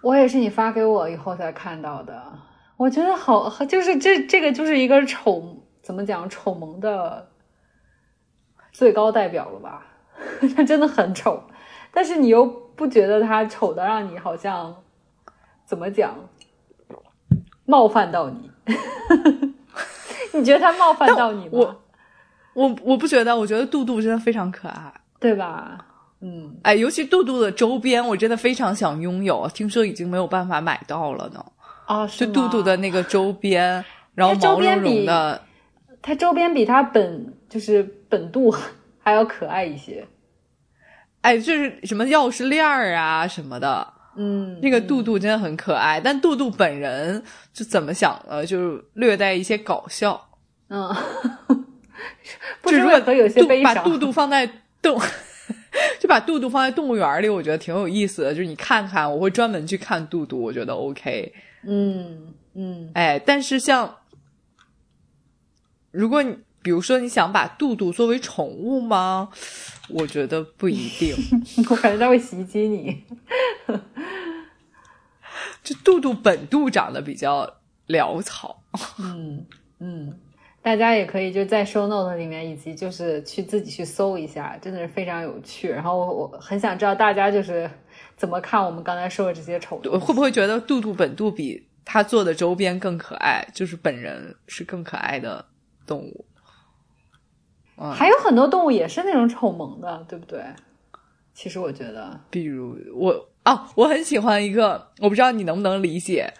我也是你发给我以后才看到的，我觉得好，就是这这个就是一个丑，怎么讲丑萌的最高代表了吧？他真的很丑，但是你又不觉得他丑的让你好像怎么讲冒犯到你？你觉得他冒犯到你吗？我我我不觉得，我觉得杜杜真的非常可爱。对吧？嗯，哎，尤其杜杜的周边，我真的非常想拥有，听说已经没有办法买到了呢。哦，就是杜杜的那个周边，然后毛茸边比茸的，它周边比它本就是本杜还要可爱一些。哎，就是什么钥匙链儿啊什么的，嗯，那个杜杜真的很可爱。但杜杜本人就怎么想呢？就是略带一些搞笑。嗯，不知就如果为何有些悲伤。把杜杜放在动，就把杜杜放在动物园里，我觉得挺有意思的。就是你看看，我会专门去看杜杜，我觉得 OK。嗯嗯，哎，但是像如果你比如说你想把杜杜作为宠物吗？我觉得不一定。我感觉它会袭击你。这杜杜本杜长得比较潦草。嗯嗯，大家也可以就在 show note 里面，以及就是去自己去搜一下，真的是非常有趣。然后我我很想知道大家就是怎么看我们刚才说的这些丑会不会觉得杜杜本杜比他做的周边更可爱？就是本人是更可爱的动物。嗯，还有很多动物也是那种丑萌的，对不对？其实我觉得，比如我啊，我很喜欢一个，我不知道你能不能理解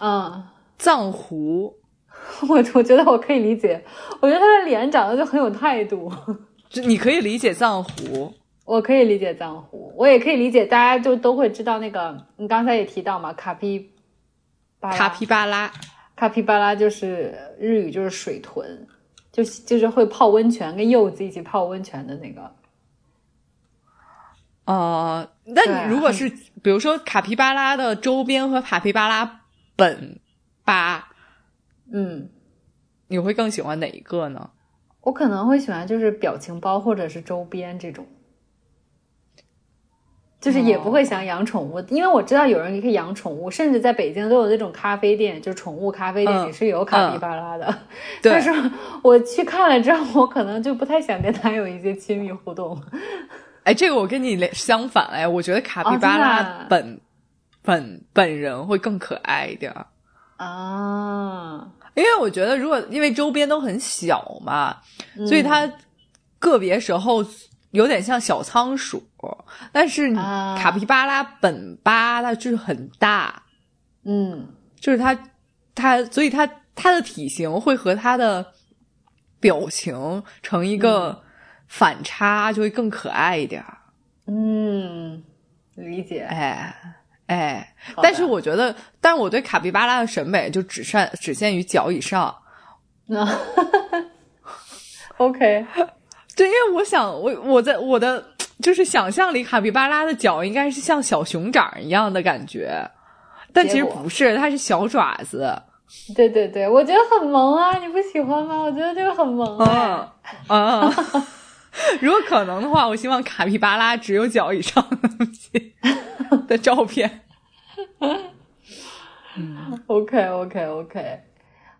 嗯，藏狐。我我觉得我可以理解，我觉得他的脸长得就很有态度。就你可以理解藏狐，我可以理解藏狐，我也可以理解，大家就都会知道那个，你刚才也提到嘛，卡皮巴拉卡皮巴拉，卡皮巴拉就是日语就是水豚，就就是会泡温泉，跟柚子一起泡温泉的那个。呃，那你如果是比如说卡皮巴拉的周边和卡皮巴拉本吧，嗯，你会更喜欢哪一个呢？我可能会喜欢就是表情包或者是周边这种，就是也不会想养宠物，因为我知道有人也可以养宠物，甚至在北京都有那种咖啡店，就是宠物咖啡店嗯也是有卡皮巴拉的。对但是我去看了之后，我可能就不太想跟它有一些亲密互动。哎，这个我跟你相反哎，我觉得卡皮巴拉啊本、本本人会更可爱一点，啊，因为我觉得如果因为周边都很小嘛，嗯所以它个别时候有点像小仓鼠，但是卡皮巴拉本巴它就是很大，嗯就是它它所以它它的体型会和它的表情成一嗯个反差，就会更可爱一点儿。嗯，理解。哎哎，但是我觉得，但是我对卡皮巴拉的审美就只限只限于脚以上。那 OK，对，因为我想，我我在我的就是想象里，卡皮巴拉的脚应该是像小熊掌一样的感觉，但其实不是，它是小爪子。对对对，我觉得很萌啊，你不喜欢吗？我觉得这个很萌哎。嗯嗯，如果可能的话，我希望卡皮巴拉只有脚以上的东西 的照片。OK OK OK，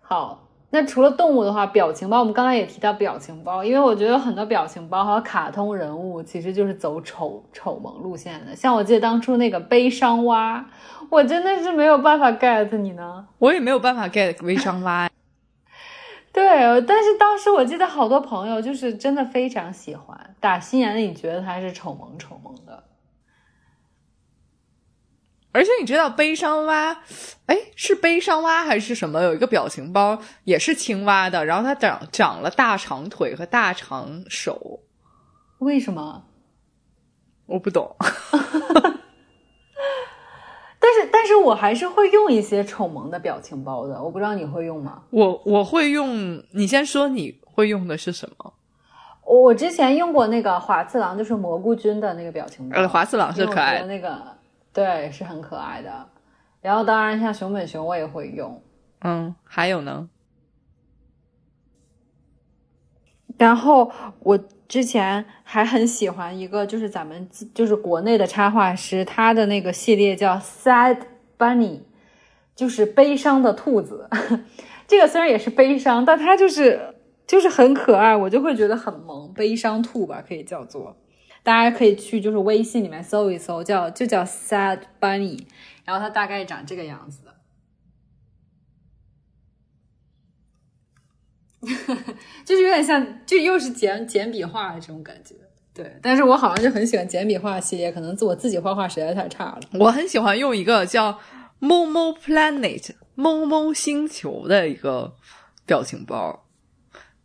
好。那除了动物的话，表情包我们刚才也提到表情包，因为我觉得很多表情包和卡通人物其实就是走丑丑萌路线的。像我记得当初那个悲伤蛙，我真的是没有办法 get 你呢。我也没有办法 get 悲伤蛙。对，但是当时我记得好多朋友就是真的非常喜欢，打心眼里觉得他是丑萌丑萌的。而且你知道悲伤蛙，哎，是悲伤蛙还是什么？有一个表情包也是青蛙的，然后它长长了大长腿和大长手，为什么？我不懂。但是但是我还是会用一些丑萌的表情包的，我不知道你会用吗？我我会用，你先说你会用的是什么？我我之前用过那个华次郎，就是蘑菇君的那个表情包，呃，华次郎是可爱的，那个对是很可爱的。然后当然像熊本熊我也会用，嗯，还有呢？然后我之前还很喜欢一个，就是咱们就是国内的插画师，他的那个系列叫 Sad Bunny，就是悲伤的兔子。这个虽然也是悲伤，但它就是就是很可爱，我就会觉得很萌，悲伤兔吧，可以叫做。大家可以去就是微信里面搜一搜，叫就叫 Sad Bunny，然后它大概长这个样子的。就是有点像，就又是简简笔画这种感觉。对，但是我好像就很喜欢简笔画系列，可能自我自己画画实在太差了。我很喜欢用一个叫 Momo Planet Momo 星球的一个表情包，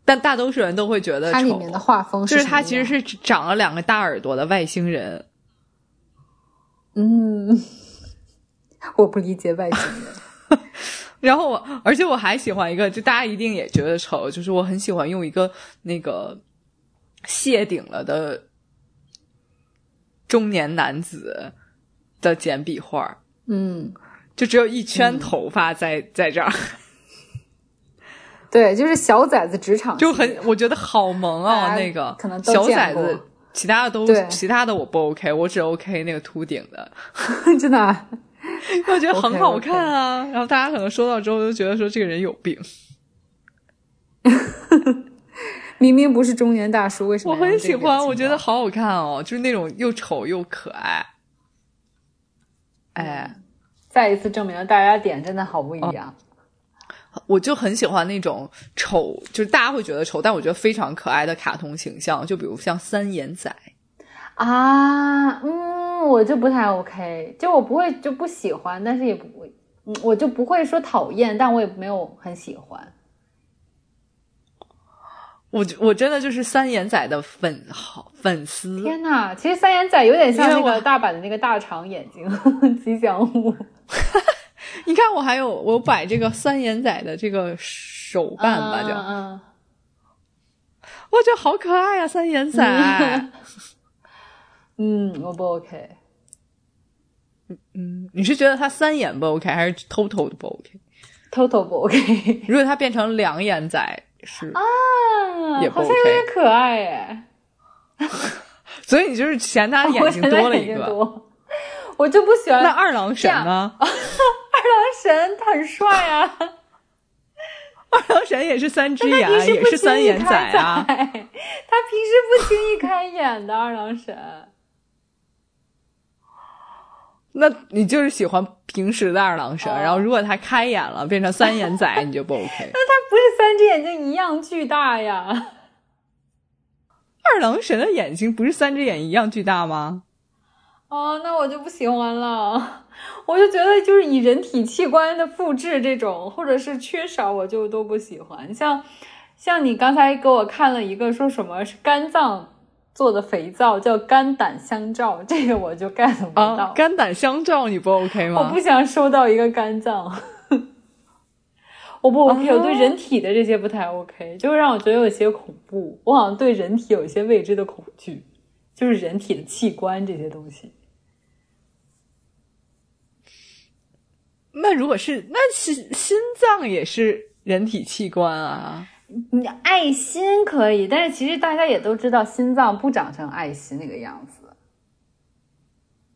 但大多数人都会觉得丑它里面的画风就是什么样它其实是长了两个大耳朵的外星人。嗯，我不理解外星人。然后我，而且我还喜欢一个，就大家一定也觉得丑，就是我很喜欢用一个那个谢顶了的中年男子的简笔画，嗯，就只有一圈头发在、在这儿，对，就是小崽子职场就很我觉得好萌啊、那个可能都小崽子，其他的都其他的我不 OK，我只 OK 那个秃顶的，真的啊、我觉得很好看啊。然后大家可能说到之后都觉得说这个人有病，明明不是中年大叔，为什么我很喜欢，我觉得好好看哦，就是那种又丑又可爱。哎，再一次证明了大家点真的好不一样。我就很喜欢那种丑，就是大家会觉得丑，但我觉得非常可爱的卡通形象，就比如像三眼仔。啊，嗯，我就不太 OK，就我不会就不喜欢，但是也不我就不会说讨厌，但我也没有很喜欢。我我真的就是三眼仔的粉好粉丝。天呐，其实三眼仔有点像那个大阪的那个大长眼睛 吉祥物。你看我还有我摆这个三眼仔的这个手办吧，叫、嗯我觉得好可爱啊，三眼仔。嗯 嗯，我不 OK。嗯，你是觉得他三眼不 OK，还是 total 的不 OK？Total 不 OK 如果他变成两眼仔是，啊，也不好像有 OK 点可爱哎。所以你就是嫌他眼睛多了一个。我就不喜欢那二郎神呢？二郎神，他很帅啊，二郎神也是三只眼，也是三眼仔啊。他平时不轻易开眼的二郎神。那你就是喜欢平时的二郎神，哦然后如果他开眼了变成三眼仔，你就不 OK。那他不是三只眼睛一样巨大呀？二郎神的眼睛不是三只眼一样巨大吗？哦，那我就不喜欢了。我就觉得就是以人体器官的复制这种，或者是缺少，我就都不喜欢。像像你刚才给我看了一个说什么是肝脏做的肥皂，叫肝胆相照，这个我就 get 不到。啊，肝胆相照你不 OK 吗？我不想收到一个肝脏，我不 OK，、我对哦人体的这些不太 OK，就会让我觉得有些恐怖。我好像对人体有一些未知的恐惧，就是人体的器官这些东西。那如果是那心心脏也是人体器官啊？你爱心可以，但是其实大家也都知道，心脏不长成爱心那个样子。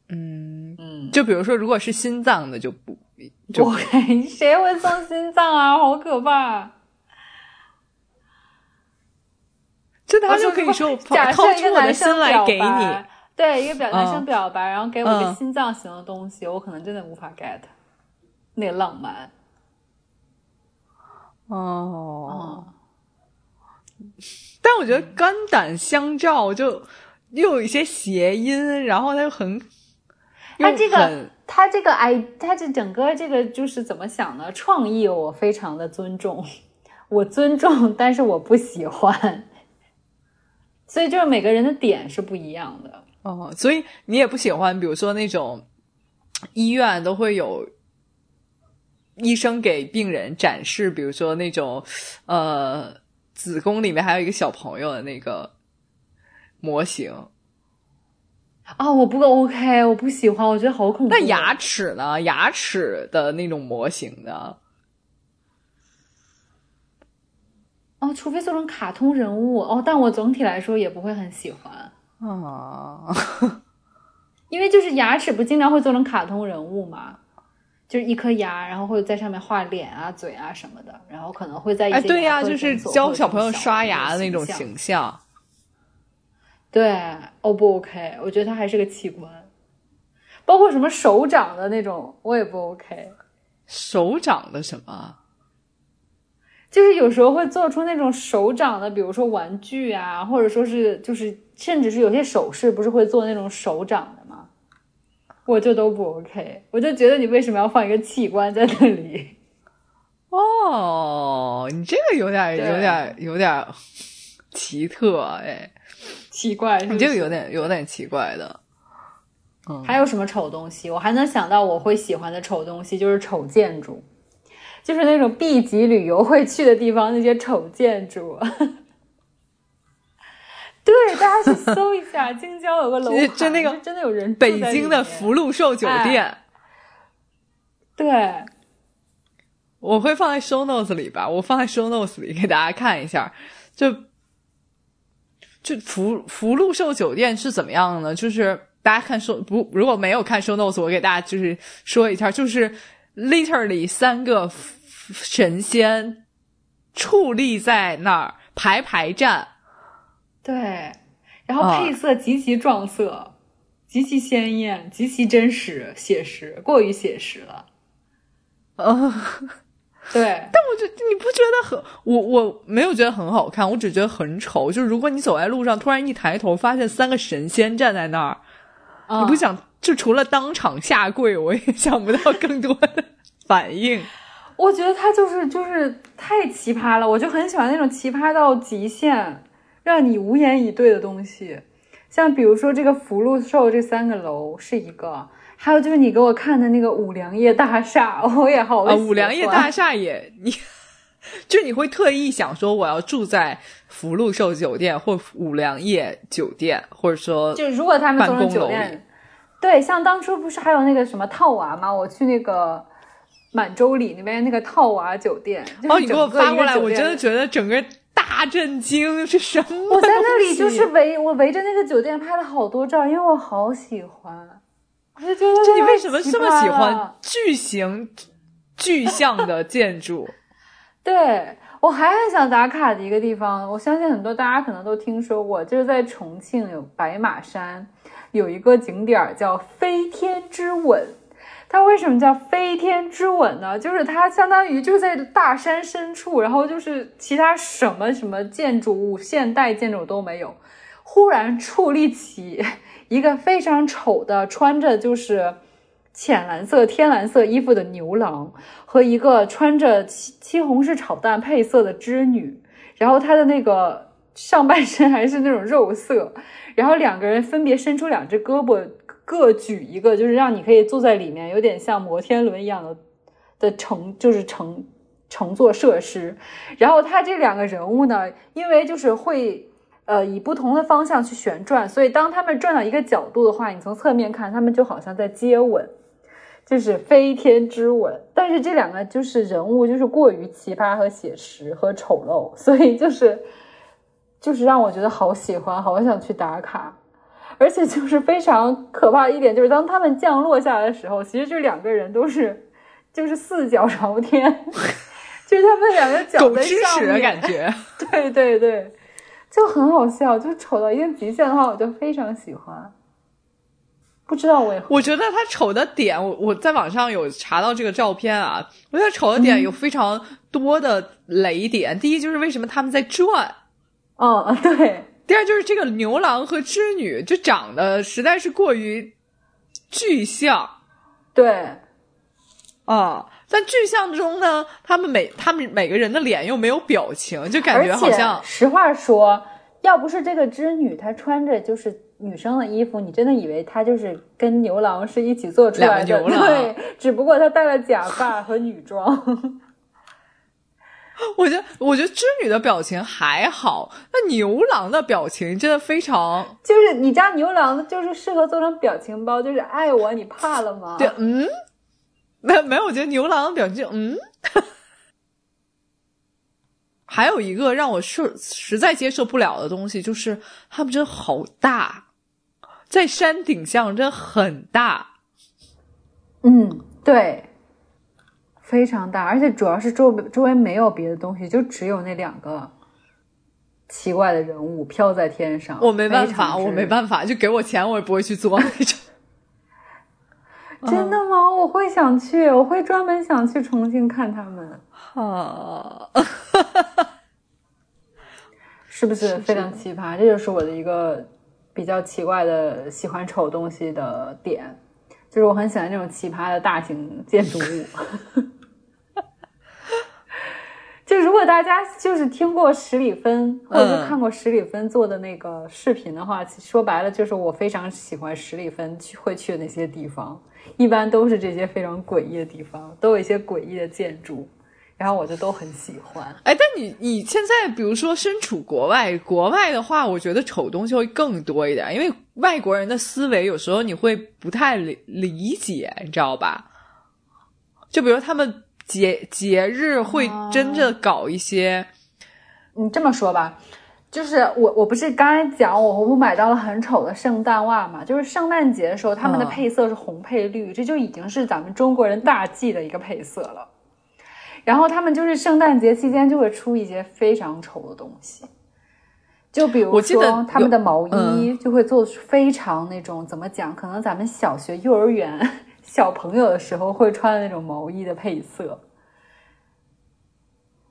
嗯，嗯，就比如说，如果是心脏的就不不就 OK，谁会送心脏啊？好可怕！就他就可以说我假设一个男生来给你，对一个表男生嗯表白，然后给我一个嗯心脏型的东西，我可能真的无法 get 那个浪漫。哦。嗯，但我觉得肝胆相照就又有一些谐音，然后它又很，又它这个很他这个哎他这整个这个就是怎么想呢？创意我非常的尊重，我尊重，但是我不喜欢。所以就是每个人的点是不一样的。哦，所以你也不喜欢，比如说那种医院都会有医生给病人展示，比如说那种呃子宫里面还有一个小朋友的那个模型。啊、我不 OK，我不喜欢，我觉得好恐怖。那牙齿呢？牙齿的那种模型的，哦，除非做成卡通人物哦，但我总体来说也不会很喜欢，啊，因为就是牙齿不经常会做成卡通人物嘛，就是一颗牙，然后会在上面画脸啊、嘴啊什么的，然后可能会在一些哎，对呀、就是教小朋友刷牙的那种形象。对，O 不 OK？我觉得它还是个器官，包括什么手掌的那种，我也不 OK。手掌的什么？就是有时候会做出那种手掌的，比如说玩具啊，或者说是就是甚至是有些首饰，不是会做那种手掌？我就都不 OK，我就觉得你为什么要放一个器官在那里？哦，你这个有点有点有点奇特哎，奇怪，是是你这个有点有点奇怪的。还有什么丑东西？我还能想到我会喜欢的丑东西，就是丑建筑，就是那种 B 级旅游会去的地方那些丑建筑。对，大家去搜一下，京郊有个楼盘，就就那个真的有人住北京的福禄寿酒店，对，我会放在 show notes 里吧，我放在 show notes 里给大家看一下。就就福福禄寿酒店是怎么样呢？就是大家看 show 不如果没有看 show notes，我给大家就是说一下，就是 literally 三个神仙矗立在那儿排排站。对，然后啊配色极其撞色，极其鲜艳，极其真实写实，过于写实了。嗯，对，但我觉你不觉得很我我没有觉得很好看，我只觉得很丑。就是如果你走在路上，突然一抬头发现三个神仙站在那儿，嗯你不想就除了当场下跪，我也想不到更多的反应。我觉得他就是就是太奇葩了，我就很喜欢那种奇葩到极限，让你无言以对的东西。像比如说这个福禄寿这三个楼是一个，还有就是你给我看的那个五粮液大厦，我也好啊，五粮液大厦也你，就你会特意想说我要住在福禄寿酒店或五粮液酒店，或者说就如果他们做成酒店，对，像当初不是还有那个什么套娃吗？我去那个满洲里那边那个套娃酒店，哦，你给我发过来，我真的觉得整个。大震惊 是什么？我在那里就是围我围着那个酒店拍了好多照，因为我好喜欢。我就觉得，这你为什么这么喜欢巨型、巨像的建筑？对我还很想打卡的一个地方，我相信很多大家可能都听说过，就是在重庆有白马山有一个景点叫飞天之吻。它为什么叫飞天之吻呢？就是它相当于就在大山深处，然后就是其他什么什么建筑物、现代建筑都没有，忽然矗立起一个非常丑的穿着就是浅蓝色、天蓝色衣服的牛郎和一个穿着西西红柿炒蛋配色的织女，然后他的那个上半身还是那种肉色，然后两个人分别伸出两只胳膊。各举一个，就是让你可以坐在里面，有点像摩天轮一样的的乘，就是乘乘坐设施。然后他这两个人物呢，因为就是会呃以不同的方向去旋转，所以当他们转到一个角度的话，你从侧面看，他们就好像在接吻，就是飞天之吻。但是这两个就是人物就是过于奇葩和写实和丑陋，所以就是就是让我觉得好喜欢，好想去打卡。而且就是非常可怕的一点，就是当他们降落下来的时候，其实这两个人都是就是四脚朝天，就是他们两个脚在上面，感觉，对 对对，就很好笑，就丑到一定极限的话，我就非常喜欢。不知道为何，我觉得他丑的点，我我在网上有查到这个照片啊，我觉得丑的点有非常多的雷点。第一就是为什么他们在转，嗯，对。第二就是这个牛郎和织女就长得实在是过于具象，对，啊，在具象中呢，他们每他们每个人的脸又没有表情，就感觉好像。实话说，要不是这个织女她穿着就是女生的衣服，你真的以为她就是跟牛郎是一起做出来的，对，只不过她戴了假发和女装。我觉得，我觉得织女的表情还好，那牛郎的表情真的非常，就是你家牛郎就是适合做成表情包，就是爱我，你怕了吗？对，嗯，没没有，我觉得牛郎的表情，嗯，还有一个让我受实在接受不了的东西，就是他们真的好大，在山顶上真的很大，嗯，对。非常大，而且主要是周周围没有别的东西，就只有那两个奇怪的人物飘在天上。我没办法，我没办法，就给我钱，我也不会去做那种。真的吗？我会想去，我会专门想去重庆看他们。哈，是不是非常奇葩？这就是我的一个比较奇怪的喜欢丑东西的点，就是我很喜欢这种奇葩的大型建筑物。就如果大家就是听过十里芬，或者是看过十里芬做的那个视频的话，说白了就是我非常喜欢十里芬去会去的那些地方，一般都是这些非常诡异的地方，都有一些诡异的建筑，然后我就都很喜欢。哎，但你你现在比如说身处国外，国外的话，我觉得丑东西会更多一点，因为外国人的思维有时候你会不太理理解，你知道吧？就比如他们。节节日会真正搞一些，你这么说吧，就是我我不是刚才讲我我买到了很丑的圣诞袜嘛，就是圣诞节的时候他们的配色是红配绿，这就已经是咱们中国人大忌的一个配色了。然后他们就是圣诞节期间就会出一些非常丑的东西，就比如说他们的毛衣就会做非常那种怎么讲，可能咱们小学幼儿园。小朋友的时候会穿的那种毛衣的配色，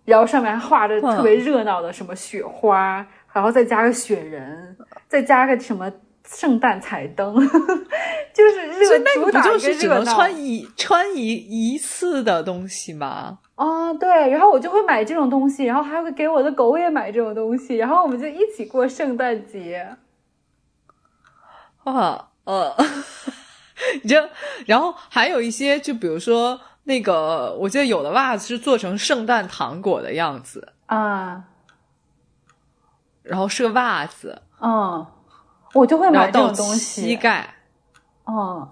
然后上面还画着特别热闹的什么雪花，然后再加个雪人，再加个什么圣诞彩灯，就是热主打就是只能穿一穿一一次的东西吗？啊，对，然后我就会买这种东西，然后还会给我的狗也买这种东西，然后我们就一起过圣诞节。啊，呃，你就然后还有一些，就比如说那个，我记得有的袜子是做成圣诞糖果的样子，啊，然后是个袜子，嗯，我就会买这种东西，膝盖。嗯，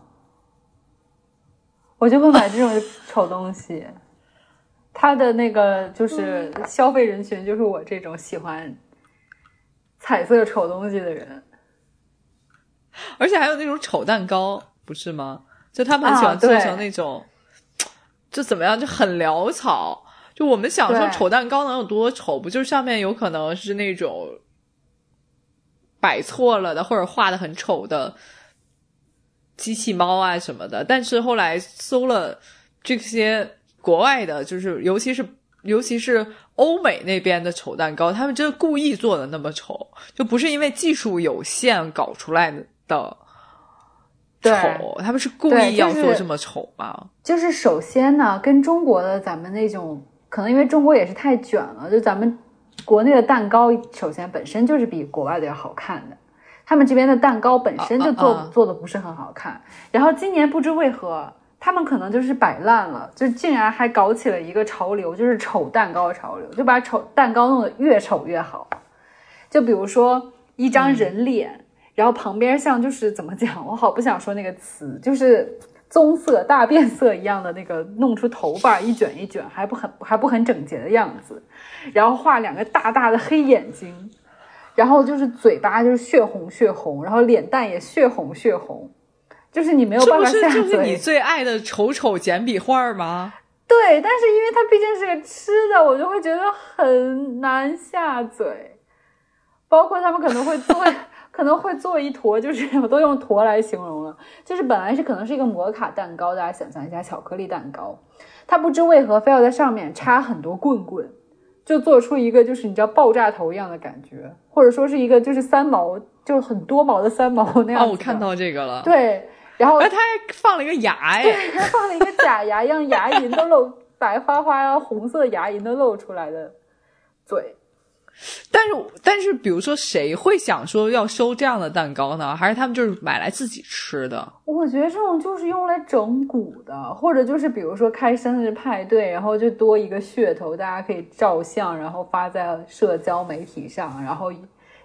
我就会买这种 丑东西。他的那个就是消费人群，就是我这种喜欢彩色丑东西的人。而且还有那种丑蛋糕，不是吗？就他们很喜欢做成那种，就怎么样，就很潦草。就我们想说丑蛋糕能有多丑，不就是上面有可能是那种摆错了的，或者画的很丑的机器猫啊什么的。但是后来搜了这些国外的，就是尤其是尤其是欧美那边的丑蛋糕，他们真的故意做的那么丑，就不是因为技术有限搞出来的丑，他们是故意要做这么丑吗？就是首先呢，跟中国的咱们那种，可能因为中国也是太卷了，就咱们国内的蛋糕，首先本身就是比国外的要好看的。他们这边的蛋糕本身就做、做的不是很好看，然后今年不知为何，他们可能就是摆烂了，就竟然还搞起了一个潮流，就是丑蛋糕潮流，就把丑蛋糕弄得越丑越好。就比如说一张人脸，然后旁边像就是怎么讲，我好不想说那个词，就是棕色大变色一样的那个，弄出头发一卷一卷，还不很还不很整洁的样子，然后画两个大大的黑眼睛，然后就是嘴巴就是血红血红，然后脸蛋也血红血红，就是你没有办法下嘴。这是你。最爱的丑丑简笔画吗？对，但是因为它毕竟是个吃的，我就会觉得很难下嘴。包括他们可能会做，可能会做一坨，就是 我都用坨来形容了，就是本来是可能是一个摩卡蛋糕，大家想象一下巧克力蛋糕，它不知为何非要在上面插很多棍棍，就做出一个就是你知道爆炸头一样的感觉，或者说是一个就是三毛，就是很多毛的三毛那样。哦，我看到这个了。，对，然后哎，他还放了一个牙哎，还放了一个假牙，让牙龈都露白花花啊，红色牙龈都露出来的嘴。但是但是，比如说谁会想说要收这样的蛋糕呢？还是他们就是买来自己吃的？我觉得这种就是用来整蛊的，或者就是比如说开生日派对，然后就多一个噱头，大家可以照相，然后发在社交媒体上，然后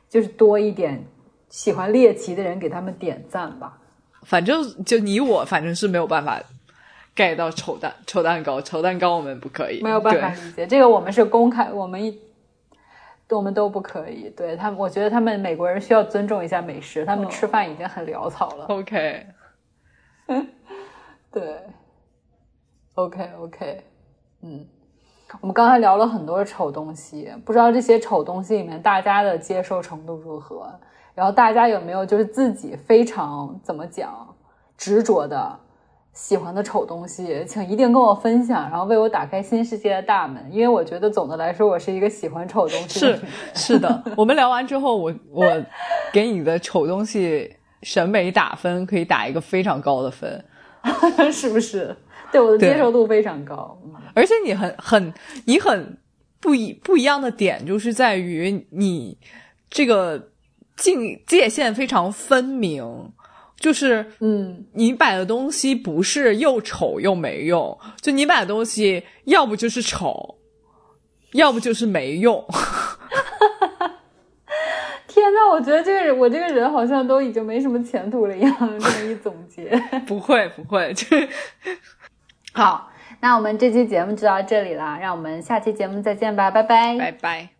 就是多一点喜欢猎奇的人给他们点赞吧。反正就你我，反正是没有办法 get 到丑蛋丑蛋糕，丑蛋糕我们不可以，没有办法理解这个，我们是公开，我们一我们都不可以。对他们，我觉得他们美国人需要尊重一下美食，他们吃饭已经很潦草了。OK，对，OK OK，嗯，我们刚才聊了很多丑东西，不知道这些丑东西里面大家的接受程度如何？然后大家有没有就是自己非常怎么讲执着的喜欢的丑东西，请一定跟我分享，然后为我打开新世界的大门。因为我觉得总的来说，我是一个喜欢丑东西的是人。是的。我们聊完之后，我我给你的丑东西审美打分，可以打一个非常高的分。是不是？对我的接受度非常高。嗯而且你很很你很不一不一样的点，就是在于你这个境界限非常分明，就是嗯，你摆的东西不是又丑又没用，就你摆的东西要不就是丑，要不就是没用。天呐，我觉得这个人，我这个人好像都已经没什么前途了一样。这么一总结，不 会不会，就是好，那我们这期节目就到这里啦，让我们下期节目再见吧，拜拜。拜拜。